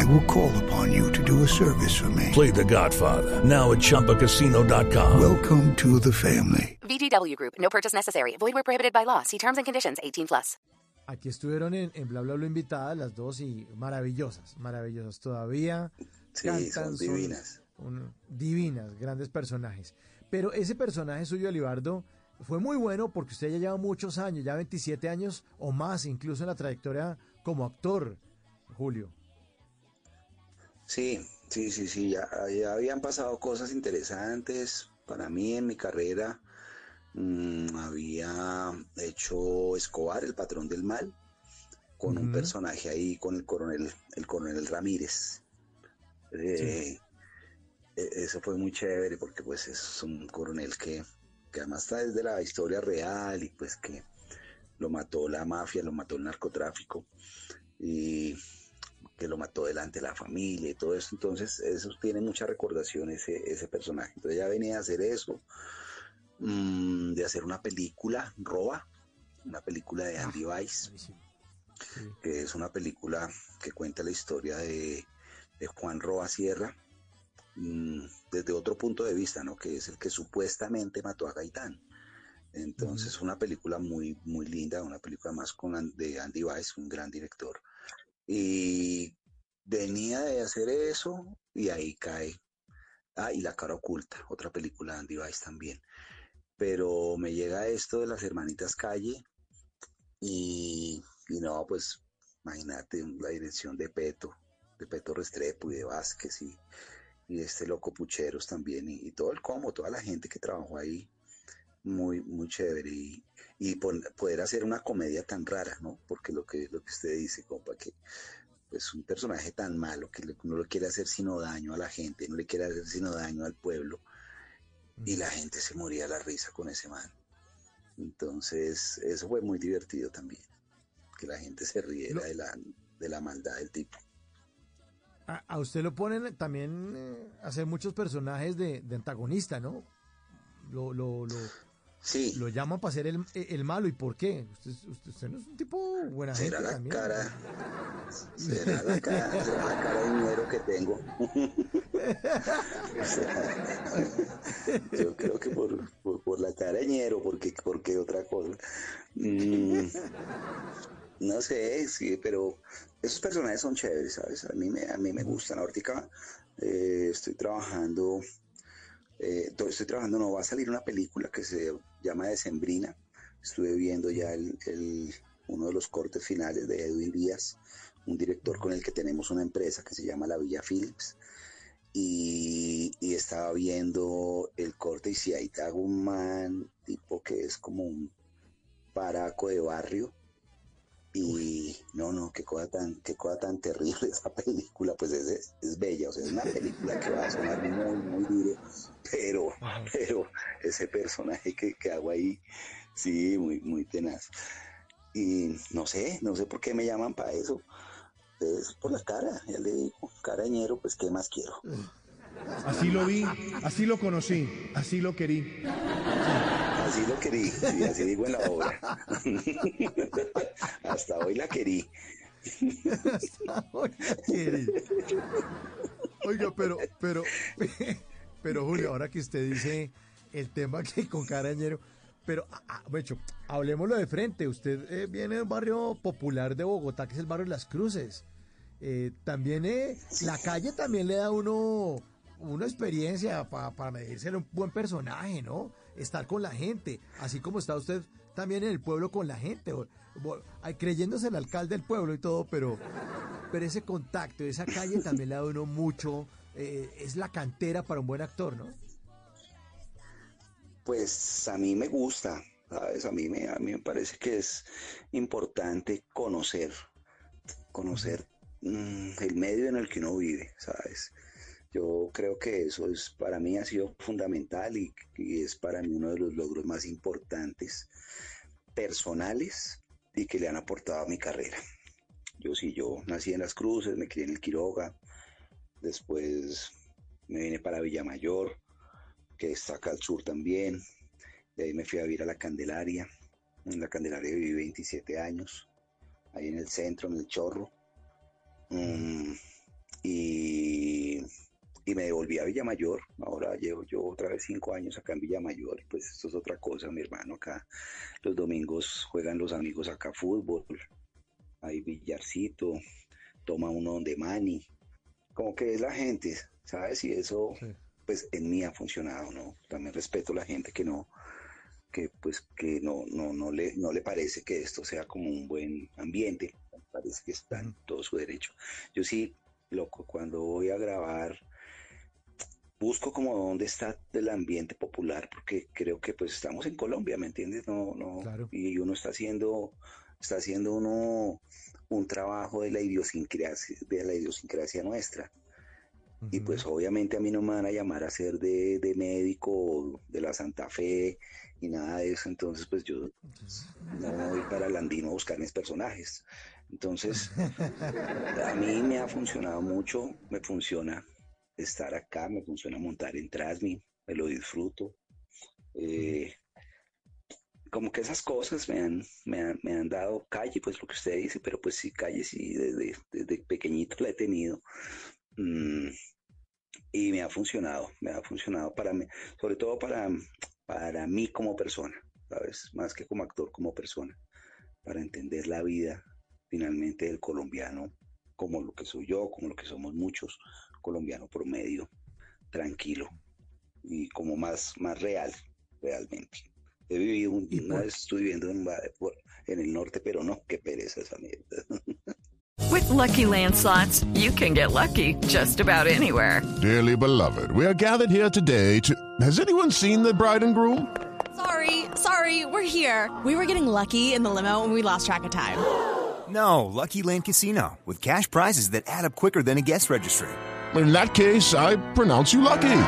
I will call upon you to do a service for me. Play The Godfather now at ChumbaCasino.com. Welcome to the family. VGW Group. No purchase necessary. Void where prohibited by law. See terms and conditions. 18 plus. Aquí estuvieron en, en Bla Bla Bla invitadas las dos y maravillosas, maravillosas. Todavía Sí, cantan, son divinas. un- divinas, grandes personajes. Pero ese personaje suyo, Elibardo, fue muy bueno porque usted ya lleva muchos años, ya 27 años o más, incluso en la trayectoria como actor, Julio. Sí, sí, sí, sí, ya, ya habían pasado cosas interesantes para mí en mi carrera. Mm, había hecho Escobar, el patrón del mal, con un personaje ahí, con el coronel, el coronel Ramírez. Eh, e- Eso fue muy chévere porque pues es un coronel que, que además está desde la historia real y pues que lo mató la mafia, lo mató el narcotráfico. Y que lo mató delante de la familia y todo eso. Entonces, eso tiene mucha recordación ese, ese personaje. Entonces ya venía a hacer eso, mm, de hacer una película, Roba, una película de Andy Weiss, Buenísimo. Sí. que es una película que cuenta la historia de, de Juan Roa Sierra, mm, desde otro punto de vista, ¿no? Que es el que supuestamente mató a Gaitán. Entonces, una película muy, muy linda, una película más con, de Andy Weiss, un gran director. Y venía de hacer eso y ahí cae. Ah, y La cara oculta, otra película de Andy Weiss también. Pero me llega esto de las hermanitas Calle y, y no, pues imagínate la dirección de Peto, de Peto Restrepo y de Vázquez y, y este loco Pucheros también y, y todo el combo, toda la gente que trabajó ahí, muy, muy chévere y, y pon- poder hacer una comedia tan rara, ¿no? Porque lo que, lo que usted dice, compa, que pues un personaje tan malo que no le quiere hacer sino daño a la gente, no le quiere hacer sino daño al pueblo y la gente se moría a la risa con ese man. Entonces, eso fue muy divertido también, que la gente se riera de la, de la maldad del tipo. A, a usted lo ponen también eh, hacer muchos personajes de, de antagonista, ¿no? Lo, lo, lo, Sí, lo llaman para ser el, el malo. ¿Y por qué? Usted, usted, usted no es un tipo buena gente será la también. cara, será la cara, será la cara de dinero que tengo. Yo creo que por, por, por la cara de ñero, porque, porque otra cosa. Mm, no sé, sí, pero esos personajes son chéveres, ¿sabes? A mí me, a mí me gustan. Ahorita eh, estoy trabajando, eh, to- estoy trabajando, no, va a salir una película que se llama Decembrina. Estuve viendo ya el, uno de los cortes finales de Edwin Díaz, un director con el que tenemos una empresa que se llama La Villa Philips. Y, estaba viendo el corte y si hago un man tipo que es como un paraco de barrio y no, no, qué cosa tan, qué cosa tan terrible esa película, pues es, es, bella, o sea, es una película que va a sonar muy, muy duro, pero, pero ese personaje que, que hago ahí, sí, muy, muy tenaz. Y no sé, no sé por qué me llaman para eso. Es por la cara, ya le digo, carañero, pues qué más quiero. Así lo vi, así lo conocí, así lo querí. Así lo querí, sí, así digo en la obra. Hasta hoy la querí. Oiga, quiere. Oiga, pero, pero, pero Julio, ahora que usted dice el tema que con carañero, pero, ah, ah, de hecho, hablemoslo de frente. Usted eh, viene de un barrio popular de Bogotá, que es el barrio de Las Cruces. Eh, también eh, la calle también le da a uno una experiencia pa- para medirse un buen personaje, ¿no? Estar con la gente, así como está usted también en el pueblo con la gente, o- o- creyéndose el alcalde del pueblo y todo, pero, pero ese contacto, esa calle también le da uno mucho, eh, es la cantera para un buen actor, ¿no? Pues a mí me gusta, ¿sabes? A mí me, a mí me parece que es importante conocer, conocer mm, el medio en el que uno vive, ¿sabes? Yo creo que eso es para mí ha sido fundamental y, es para mí uno de los logros más importantes personales y que le han aportado a mi carrera. Yo sí, yo nací en Las Cruces, me crié en el Quiroga, después me vine para Villamayor, que está acá al sur también, de ahí me fui a vivir a La Candelaria, en La Candelaria viví 27 años, ahí en el centro, en el Chorro, mm, y, y, me devolví a Villamayor, ahora llevo yo otra vez cinco años acá en Villamayor, pues esto es otra cosa, mi hermano, acá los domingos juegan los amigos acá fútbol, hay billarcito, toma uno donde mani, como que es la gente, ¿sabes? Y eso, pues en mí ha funcionado, ¿no? También respeto a la gente que no, que pues que no, no, no, le, no le parece que esto sea como un buen ambiente, parece que está en todo su derecho. Yo sí, loco, cuando voy a grabar, busco como dónde está el ambiente popular, porque creo que pues estamos en Colombia, ¿me entiendes? No, no, y uno está haciendo está haciendo uno un trabajo de la idiosincrasia, de la idiosincrasia nuestra. Y pues obviamente a mí no me van a llamar a ser de, de, médico de la Santa Fe y nada de eso. Entonces pues yo no voy para el andino a buscar mis personajes. Entonces a mí me ha funcionado mucho, me funciona estar acá, me funciona montar en Trasmi, me lo disfruto. Eh, como que esas cosas me han, me han, me han, dado calle, pues lo que usted dice, pero pues sí, calle sí, desde, desde pequeñito la he tenido. Mm, y me ha funcionado, me ha funcionado para mí, sobre todo para, para mí como persona, ¿sabes? Más que como actor, como persona, para entender la vida finalmente del colombiano, como lo que soy yo, como lo que somos muchos, colombiano promedio, tranquilo y como más, más real, realmente. He vivido un, no estoy viviendo en, en el norte, pero no, qué pereza esa mierda. With lucky landslots, you can get lucky just about anywhere. Dearly beloved, we are gathered here today to. Has anyone seen the bride and groom? Sorry, sorry, we're here. We were getting lucky in the limo and we lost track of time. No, Lucky Land Casino, with cash prizes that add up quicker than a guest registry. In that case, I pronounce you lucky.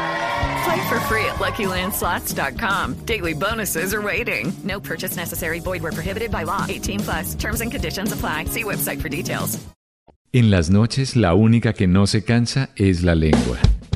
Play for free at LuckyLandSlots.com. Daily bonuses are waiting. No purchase necessary. Void were prohibited by law. 18 plus. Terms and conditions apply. See website for details. En las noches, la única que no se cansa es la lengua.